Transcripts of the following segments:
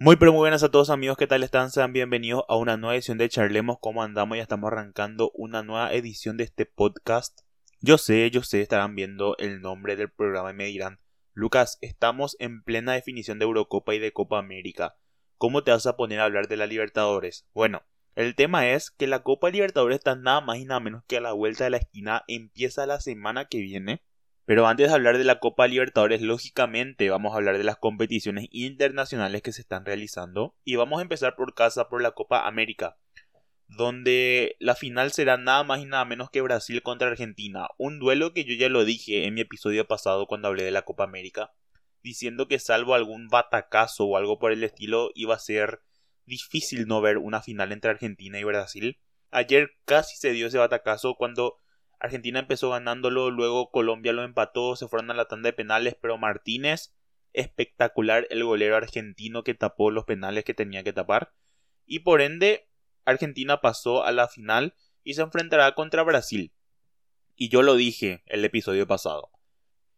Muy pero muy buenas a todos amigos, ¿qué tal están? Sean bienvenidos a una nueva edición de Charlemos, ¿cómo andamos? Ya estamos arrancando una nueva edición de este podcast. Yo sé, yo sé, estarán viendo el nombre del programa y me dirán, Lucas, estamos en plena definición de Eurocopa y de Copa América. ¿Cómo te vas a poner a hablar de la Libertadores? Bueno, el tema es que la Copa Libertadores está nada más y nada menos que a la vuelta de la esquina, empieza la semana que viene pero antes de hablar de la Copa Libertadores, lógicamente vamos a hablar de las competiciones internacionales que se están realizando. Y vamos a empezar por casa por la Copa América, donde la final será nada más y nada menos que Brasil contra Argentina. Un duelo que yo ya lo dije en mi episodio pasado cuando hablé de la Copa América, diciendo que salvo algún batacazo o algo por el estilo, iba a ser difícil no ver una final entre Argentina y Brasil. Ayer casi se dio ese batacazo cuando Argentina empezó ganándolo, luego Colombia lo empató, se fueron a la tanda de penales, pero Martínez, espectacular el golero argentino que tapó los penales que tenía que tapar. Y por ende, Argentina pasó a la final y se enfrentará contra Brasil. Y yo lo dije el episodio pasado.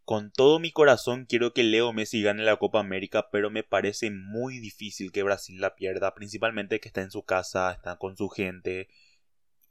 Con todo mi corazón quiero que Leo Messi gane la Copa América, pero me parece muy difícil que Brasil la pierda, principalmente que está en su casa, está con su gente,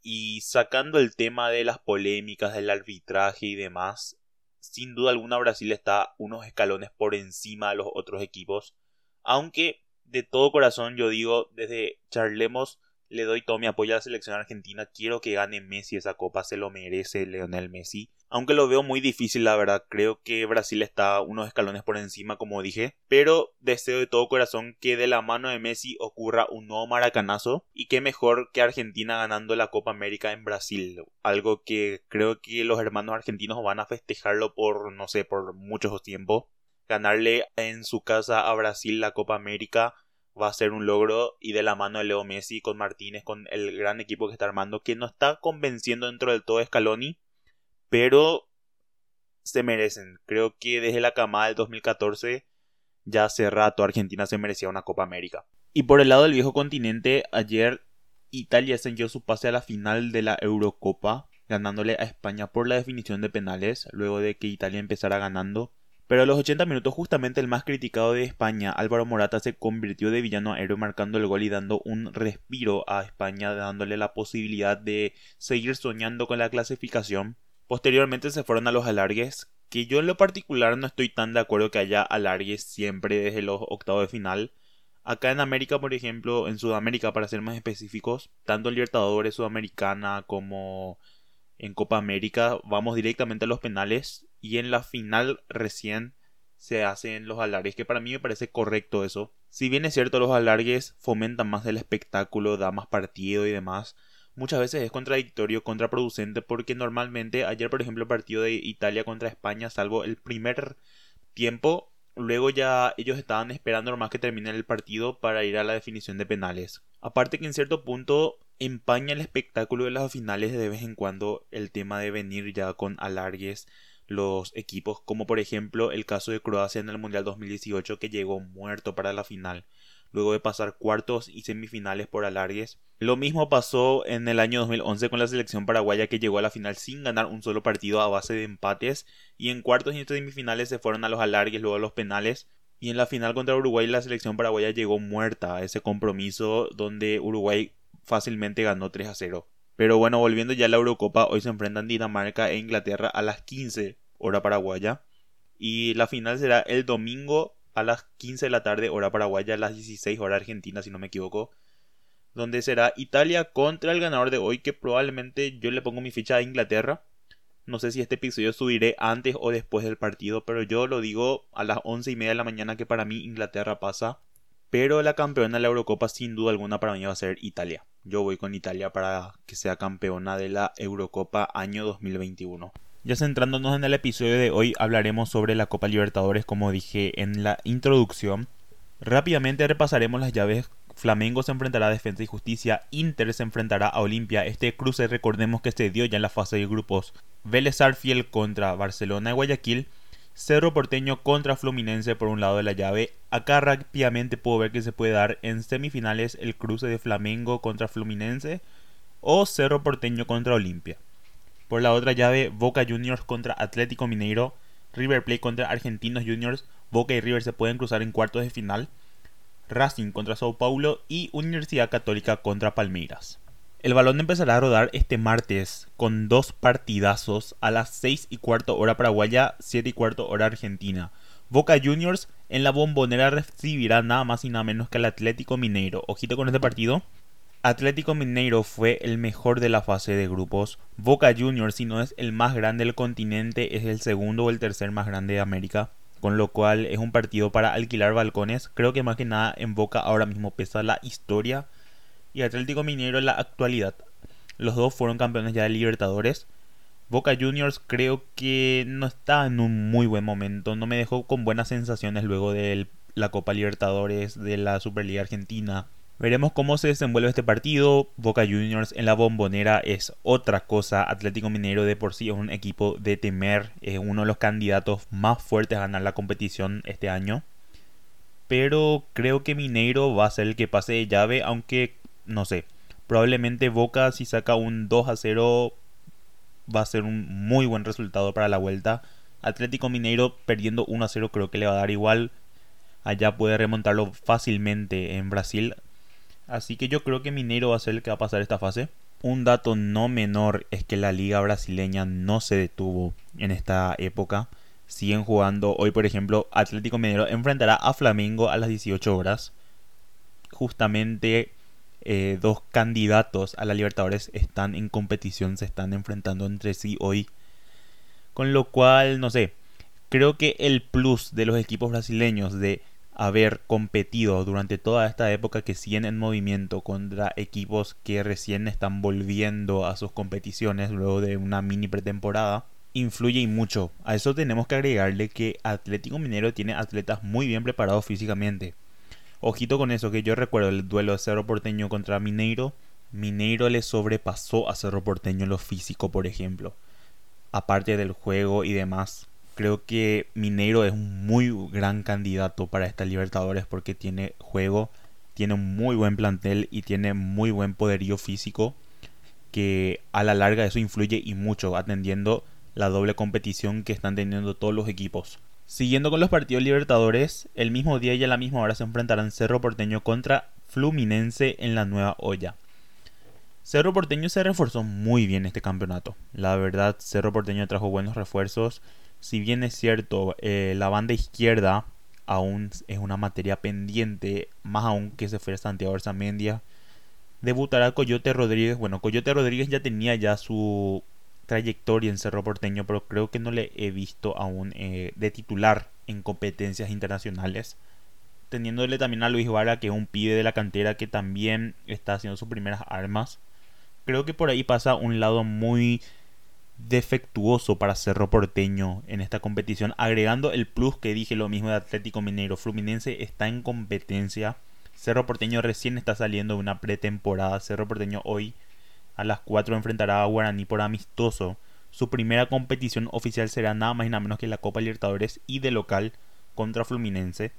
y sacando el tema de las polémicas del arbitraje y demás, sin duda alguna Brasil está unos escalones por encima de los otros equipos. Aunque de todo corazón yo digo, desde Charlemos le doy todo mi apoyo a la selección argentina. Quiero que gane Messi esa copa, se lo merece Leonel Messi. Aunque lo veo muy difícil, la verdad. Creo que Brasil está unos escalones por encima, como dije. Pero deseo de todo corazón que de la mano de Messi ocurra un nuevo maracanazo. Y que mejor que Argentina ganando la Copa América en Brasil. Algo que creo que los hermanos argentinos van a festejarlo por, no sé, por muchos tiempos. Ganarle en su casa a Brasil la Copa América va a ser un logro y de la mano de Leo Messi con Martínez, con el gran equipo que está armando, que no está convenciendo dentro del todo Scaloni, pero se merecen. Creo que desde la camada del 2014 ya hace rato Argentina se merecía una Copa América. Y por el lado del viejo continente, ayer Italia encendió su pase a la final de la Eurocopa, ganándole a España por la definición de penales, luego de que Italia empezara ganando pero a los 80 minutos justamente el más criticado de España, Álvaro Morata, se convirtió de villano aéreo marcando el gol y dando un respiro a España, dándole la posibilidad de seguir soñando con la clasificación. Posteriormente se fueron a los alargues, que yo en lo particular no estoy tan de acuerdo que haya alargues siempre desde los octavos de final. Acá en América, por ejemplo, en Sudamérica para ser más específicos, tanto en Libertadores Sudamericana como en Copa América vamos directamente a los penales y en la final recién se hacen los alargues, que para mí me parece correcto eso. Si bien es cierto, los alargues fomentan más el espectáculo, da más partido y demás, muchas veces es contradictorio, contraproducente, porque normalmente ayer, por ejemplo, el partido de Italia contra España, salvo el primer tiempo, luego ya ellos estaban esperando nomás que termine el partido para ir a la definición de penales. Aparte que en cierto punto empaña el espectáculo de las finales de vez en cuando el tema de venir ya con alargues los equipos, como por ejemplo el caso de Croacia en el Mundial 2018 que llegó muerto para la final, luego de pasar cuartos y semifinales por alargues. Lo mismo pasó en el año 2011 con la selección paraguaya que llegó a la final sin ganar un solo partido a base de empates y en cuartos y semifinales se fueron a los alargues, luego a los penales. Y en la final contra Uruguay la selección paraguaya llegó muerta a ese compromiso donde Uruguay fácilmente ganó 3 a 0. Pero bueno, volviendo ya a la Eurocopa, hoy se enfrentan Dinamarca e Inglaterra a las 15 hora paraguaya. Y la final será el domingo a las 15 de la tarde hora paraguaya, a las 16 hora argentina si no me equivoco. Donde será Italia contra el ganador de hoy que probablemente yo le pongo mi ficha a Inglaterra. No sé si este episodio subiré antes o después del partido, pero yo lo digo a las 11 y media de la mañana que para mí Inglaterra pasa. Pero la campeona de la Eurocopa sin duda alguna para mí va a ser Italia. Yo voy con Italia para que sea campeona de la Eurocopa año 2021. Ya centrándonos en el episodio de hoy hablaremos sobre la Copa Libertadores como dije en la introducción. Rápidamente repasaremos las llaves. Flamengo se enfrentará a Defensa y Justicia, Inter se enfrentará a Olimpia. Este cruce recordemos que se dio ya en la fase de grupos. Vélez Arfiel contra Barcelona y Guayaquil Cerro Porteño contra Fluminense por un lado de la llave. Acá rápidamente puedo ver que se puede dar en semifinales el cruce de Flamengo contra Fluminense o Cerro Porteño contra Olimpia. Por la otra llave, Boca Juniors contra Atlético Mineiro, River Plate contra Argentinos Juniors, Boca y River se pueden cruzar en cuartos de final. Racing contra Sao Paulo y Universidad Católica contra Palmeiras. El balón empezará a rodar este martes con dos partidazos a las 6 y cuarto hora paraguaya, 7 y cuarto hora argentina. Boca Juniors en la bombonera recibirá nada más y nada menos que al Atlético Mineiro. Ojito con este partido. Atlético Mineiro fue el mejor de la fase de grupos. Boca Juniors, si no es el más grande del continente, es el segundo o el tercer más grande de América con lo cual es un partido para alquilar balcones. Creo que más que nada en Boca ahora mismo pesa la historia y Atlético Minero en la actualidad. Los dos fueron campeones ya de Libertadores. Boca Juniors creo que no está en un muy buen momento, no me dejó con buenas sensaciones luego de la Copa Libertadores, de la Superliga Argentina. Veremos cómo se desenvuelve este partido. Boca Juniors en la bombonera es otra cosa. Atlético Minero de por sí es un equipo de temer. Es uno de los candidatos más fuertes a ganar la competición este año. Pero creo que Mineiro va a ser el que pase de llave. Aunque no sé. Probablemente Boca si saca un 2 a 0 va a ser un muy buen resultado para la vuelta. Atlético Mineiro perdiendo 1 a 0 creo que le va a dar igual. Allá puede remontarlo fácilmente en Brasil. Así que yo creo que Mineiro va a ser el que va a pasar esta fase. Un dato no menor es que la liga brasileña no se detuvo en esta época. Siguen jugando. Hoy, por ejemplo, Atlético Mineiro enfrentará a Flamengo a las 18 horas. Justamente eh, dos candidatos a la Libertadores están en competición, se están enfrentando entre sí hoy. Con lo cual, no sé, creo que el plus de los equipos brasileños de haber competido durante toda esta época que siguen en movimiento contra equipos que recién están volviendo a sus competiciones luego de una mini pretemporada influye y mucho. A eso tenemos que agregarle que Atlético Minero tiene atletas muy bien preparados físicamente. Ojito con eso, que yo recuerdo el duelo de Cerro Porteño contra Mineiro. Mineiro le sobrepasó a Cerro Porteño en lo físico, por ejemplo. Aparte del juego y demás. Creo que Mineiro es un muy gran candidato para esta Libertadores porque tiene juego, tiene un muy buen plantel y tiene muy buen poderío físico que a la larga eso influye y mucho atendiendo la doble competición que están teniendo todos los equipos. Siguiendo con los partidos Libertadores, el mismo día y a la misma hora se enfrentarán Cerro Porteño contra Fluminense en la Nueva Olla. Cerro Porteño se reforzó muy bien este campeonato. La verdad, Cerro Porteño trajo buenos refuerzos si bien es cierto, eh, la banda izquierda aún es una materia pendiente, más aún que se fuera Santiago Arzamendia, debutará Coyote Rodríguez. Bueno, Coyote Rodríguez ya tenía ya su trayectoria en Cerro Porteño, pero creo que no le he visto aún eh, de titular en competencias internacionales. Teniéndole también a Luis Vara, que es un pibe de la cantera que también está haciendo sus primeras armas. Creo que por ahí pasa un lado muy defectuoso para Cerro Porteño en esta competición, agregando el plus que dije lo mismo de Atlético Mineiro. Fluminense está en competencia. Cerro Porteño recién está saliendo de una pretemporada. Cerro Porteño hoy a las 4 enfrentará a Guaraní por amistoso. Su primera competición oficial será nada más y nada menos que la Copa Libertadores y de local contra Fluminense.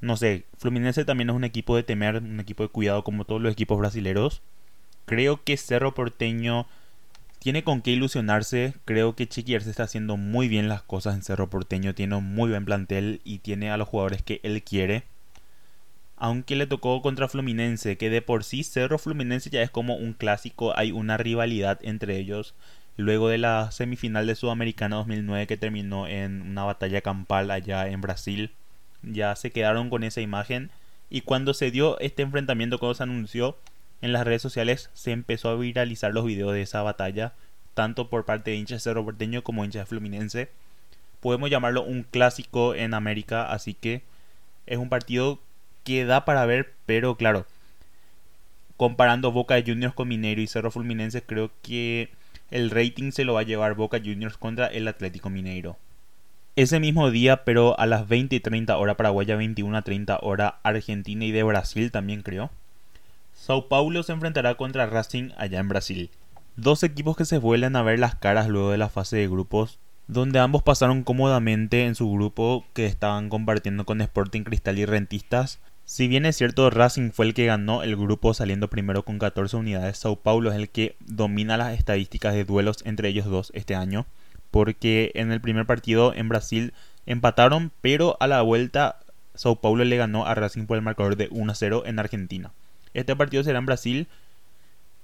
No sé, Fluminense también es un equipo de temer, un equipo de cuidado como todos los equipos brasileños. Creo que Cerro Porteño tiene con qué ilusionarse. Creo que Chiquier se está haciendo muy bien las cosas en Cerro Porteño. Tiene un muy buen plantel y tiene a los jugadores que él quiere. Aunque le tocó contra Fluminense, que de por sí Cerro Fluminense ya es como un clásico. Hay una rivalidad entre ellos. Luego de la semifinal de Sudamericana 2009 que terminó en una batalla campal allá en Brasil. Ya se quedaron con esa imagen. Y cuando se dio este enfrentamiento, cuando se anunció, en las redes sociales se empezó a viralizar los videos de esa batalla, tanto por parte de hinchas Cerro Porteño como hinchas Fluminense. Podemos llamarlo un clásico en América, así que es un partido que da para ver, pero claro, comparando Boca Juniors con Minero y Cerro Fluminense, creo que el rating se lo va a llevar Boca Juniors contra el Atlético Mineiro. Ese mismo día, pero a las 20 y 30 hora paraguaya, 21 a 30 hora argentina y de Brasil también creo. Sao Paulo se enfrentará contra Racing allá en Brasil. Dos equipos que se vuelven a ver las caras luego de la fase de grupos, donde ambos pasaron cómodamente en su grupo que estaban compartiendo con Sporting Cristal y Rentistas. Si bien es cierto Racing fue el que ganó el grupo saliendo primero con 14 unidades, Sao Paulo es el que domina las estadísticas de duelos entre ellos dos este año, porque en el primer partido en Brasil empataron, pero a la vuelta Sao Paulo le ganó a Racing por el marcador de 1-0 en Argentina. Este partido será en Brasil.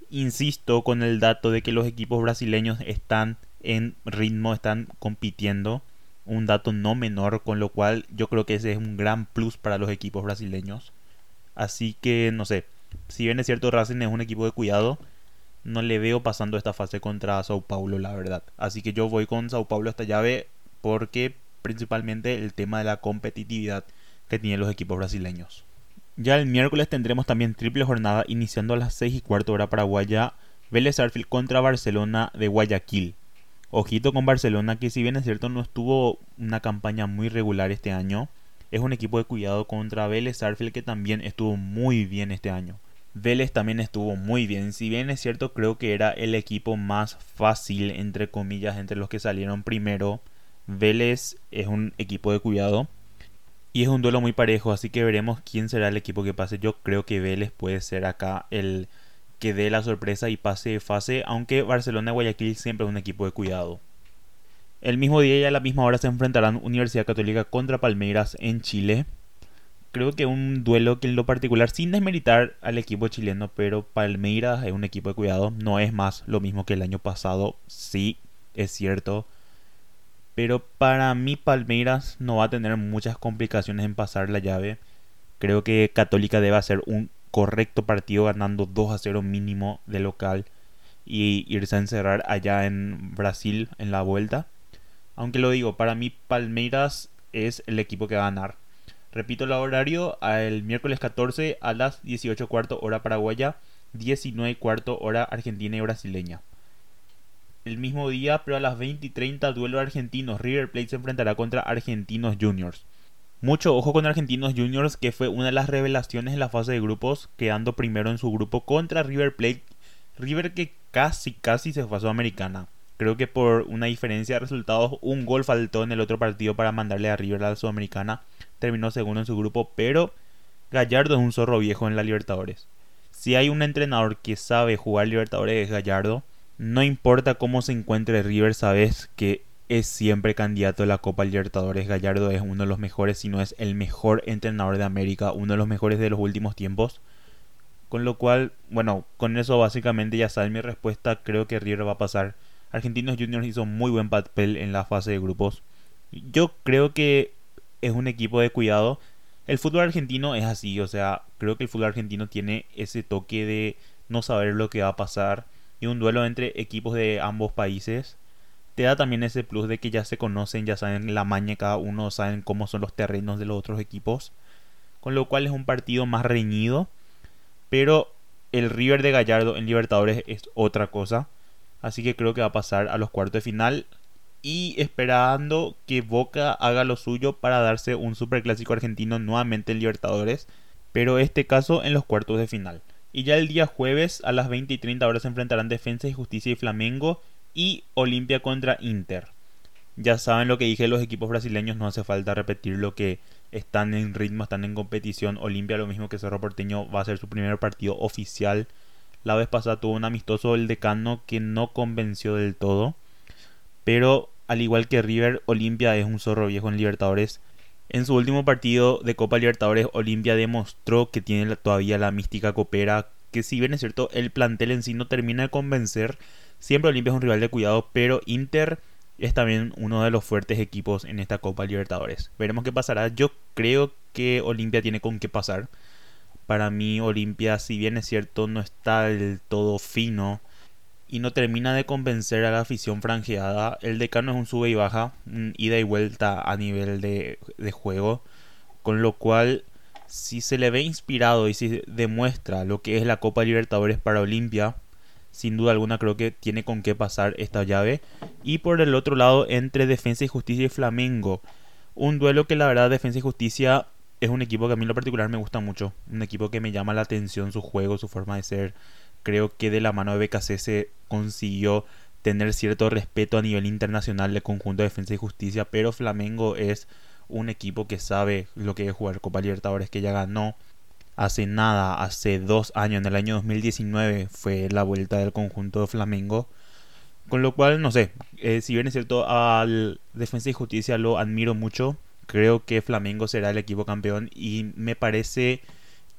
Insisto con el dato de que los equipos brasileños están en ritmo, están compitiendo. Un dato no menor, con lo cual yo creo que ese es un gran plus para los equipos brasileños. Así que no sé, si bien es cierto Racing es un equipo de cuidado, no le veo pasando esta fase contra Sao Paulo, la verdad. Así que yo voy con Sao Paulo esta llave porque principalmente el tema de la competitividad que tienen los equipos brasileños. Ya el miércoles tendremos también triple jornada iniciando a las 6 y cuarto hora paraguaya. Vélez Arfield contra Barcelona de Guayaquil. Ojito con Barcelona que si bien es cierto no estuvo una campaña muy regular este año, es un equipo de cuidado contra Vélez Arfield que también estuvo muy bien este año. Vélez también estuvo muy bien, si bien es cierto creo que era el equipo más fácil entre comillas entre los que salieron primero. Vélez es un equipo de cuidado y es un duelo muy parejo, así que veremos quién será el equipo que pase. Yo creo que Vélez puede ser acá el que dé la sorpresa y pase de fase, aunque Barcelona y Guayaquil siempre es un equipo de cuidado. El mismo día y a la misma hora se enfrentarán Universidad Católica contra Palmeiras en Chile. Creo que un duelo que en lo particular, sin desmeritar al equipo chileno, pero Palmeiras es un equipo de cuidado, no es más lo mismo que el año pasado, sí, es cierto. Pero para mí Palmeiras no va a tener muchas complicaciones en pasar la llave. Creo que Católica debe hacer un correcto partido ganando 2 a 0 mínimo de local y irse a encerrar allá en Brasil en la vuelta. Aunque lo digo, para mí Palmeiras es el equipo que va a ganar. Repito el horario, el miércoles 14 a las 18 cuarto hora paraguaya, 19 cuarto hora argentina y brasileña. El mismo día, pero a las 20 y 30, duelo argentinos. River Plate se enfrentará contra Argentinos Juniors. Mucho ojo con Argentinos Juniors, que fue una de las revelaciones en la fase de grupos, quedando primero en su grupo contra River Plate. River que casi, casi se fue a Sudamericana. Creo que por una diferencia de resultados, un gol faltó en el otro partido para mandarle a River a la Sudamericana. Terminó segundo en su grupo, pero Gallardo es un zorro viejo en la Libertadores. Si hay un entrenador que sabe jugar Libertadores es Gallardo. No importa cómo se encuentre River, sabes que es siempre candidato a la Copa Libertadores. Gallardo es uno de los mejores, si no es el mejor entrenador de América, uno de los mejores de los últimos tiempos. Con lo cual, bueno, con eso básicamente ya saben mi respuesta. Creo que River va a pasar. Argentinos Juniors hizo muy buen papel en la fase de grupos. Yo creo que es un equipo de cuidado. El fútbol argentino es así, o sea, creo que el fútbol argentino tiene ese toque de no saber lo que va a pasar y un duelo entre equipos de ambos países te da también ese plus de que ya se conocen, ya saben la maña cada uno, saben cómo son los terrenos de los otros equipos. Con lo cual es un partido más reñido. Pero el River de Gallardo en Libertadores es otra cosa. Así que creo que va a pasar a los cuartos de final. Y esperando que Boca haga lo suyo para darse un superclásico argentino nuevamente en Libertadores. Pero este caso en los cuartos de final. Y ya el día jueves a las 20 y 30 horas se enfrentarán Defensa y Justicia y Flamengo y Olimpia contra Inter. Ya saben lo que dije, los equipos brasileños no hace falta repetir lo que están en ritmo, están en competición. Olimpia, lo mismo que Cerro Porteño, va a ser su primer partido oficial. La vez pasada tuvo un amistoso el decano que no convenció del todo. Pero al igual que River, Olimpia es un zorro viejo en Libertadores. En su último partido de Copa Libertadores, Olimpia demostró que tiene todavía la mística copera. Que si bien es cierto, el plantel en sí no termina de convencer Siempre Olimpia es un rival de cuidado, pero Inter es también uno de los fuertes equipos en esta Copa Libertadores. Veremos qué pasará. Yo creo que Olimpia tiene con qué pasar. Para mí Olimpia, si bien es cierto, no está del todo fino y no termina de convencer a la afición franjeada. El decano es un sube y baja, ida y vuelta a nivel de, de juego. Con lo cual, si se le ve inspirado y si demuestra lo que es la Copa Libertadores para Olimpia, sin duda alguna creo que tiene con qué pasar esta llave. Y por el otro lado, entre Defensa y Justicia y Flamengo. Un duelo que la verdad Defensa y Justicia es un equipo que a mí en lo particular me gusta mucho. Un equipo que me llama la atención su juego, su forma de ser. Creo que de la mano de BKC se consiguió tener cierto respeto a nivel internacional del conjunto de Defensa y Justicia. Pero Flamengo es un equipo que sabe lo que es jugar Copa Libertadores, que ya ganó hace nada, hace dos años, en el año 2019, fue la vuelta del conjunto de Flamengo. Con lo cual, no sé, eh, si bien es cierto, al Defensa y Justicia lo admiro mucho, creo que Flamengo será el equipo campeón y me parece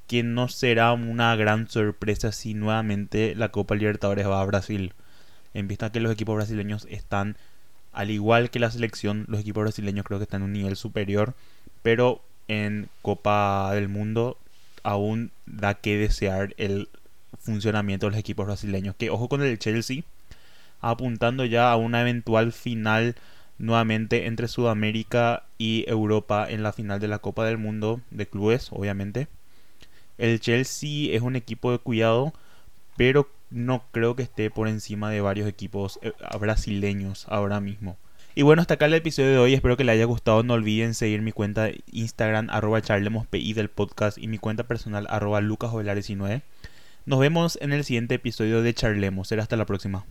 que no será una gran sorpresa si nuevamente la Copa Libertadores va a Brasil. En vista que los equipos brasileños están, al igual que la selección, los equipos brasileños creo que están en un nivel superior, pero en Copa del Mundo aún da que desear el funcionamiento de los equipos brasileños. Que ojo con el Chelsea, apuntando ya a una eventual final nuevamente entre Sudamérica y Europa en la final de la Copa del Mundo de clubes, obviamente. El Chelsea es un equipo de cuidado, pero no creo que esté por encima de varios equipos eh, brasileños ahora mismo. Y bueno, hasta acá el episodio de hoy. Espero que les haya gustado. No olviden seguir mi cuenta de Instagram, arroba charlemospi del podcast y mi cuenta personal, arroba lucasjovelar19. Nos vemos en el siguiente episodio de Charlemos. Será hasta la próxima.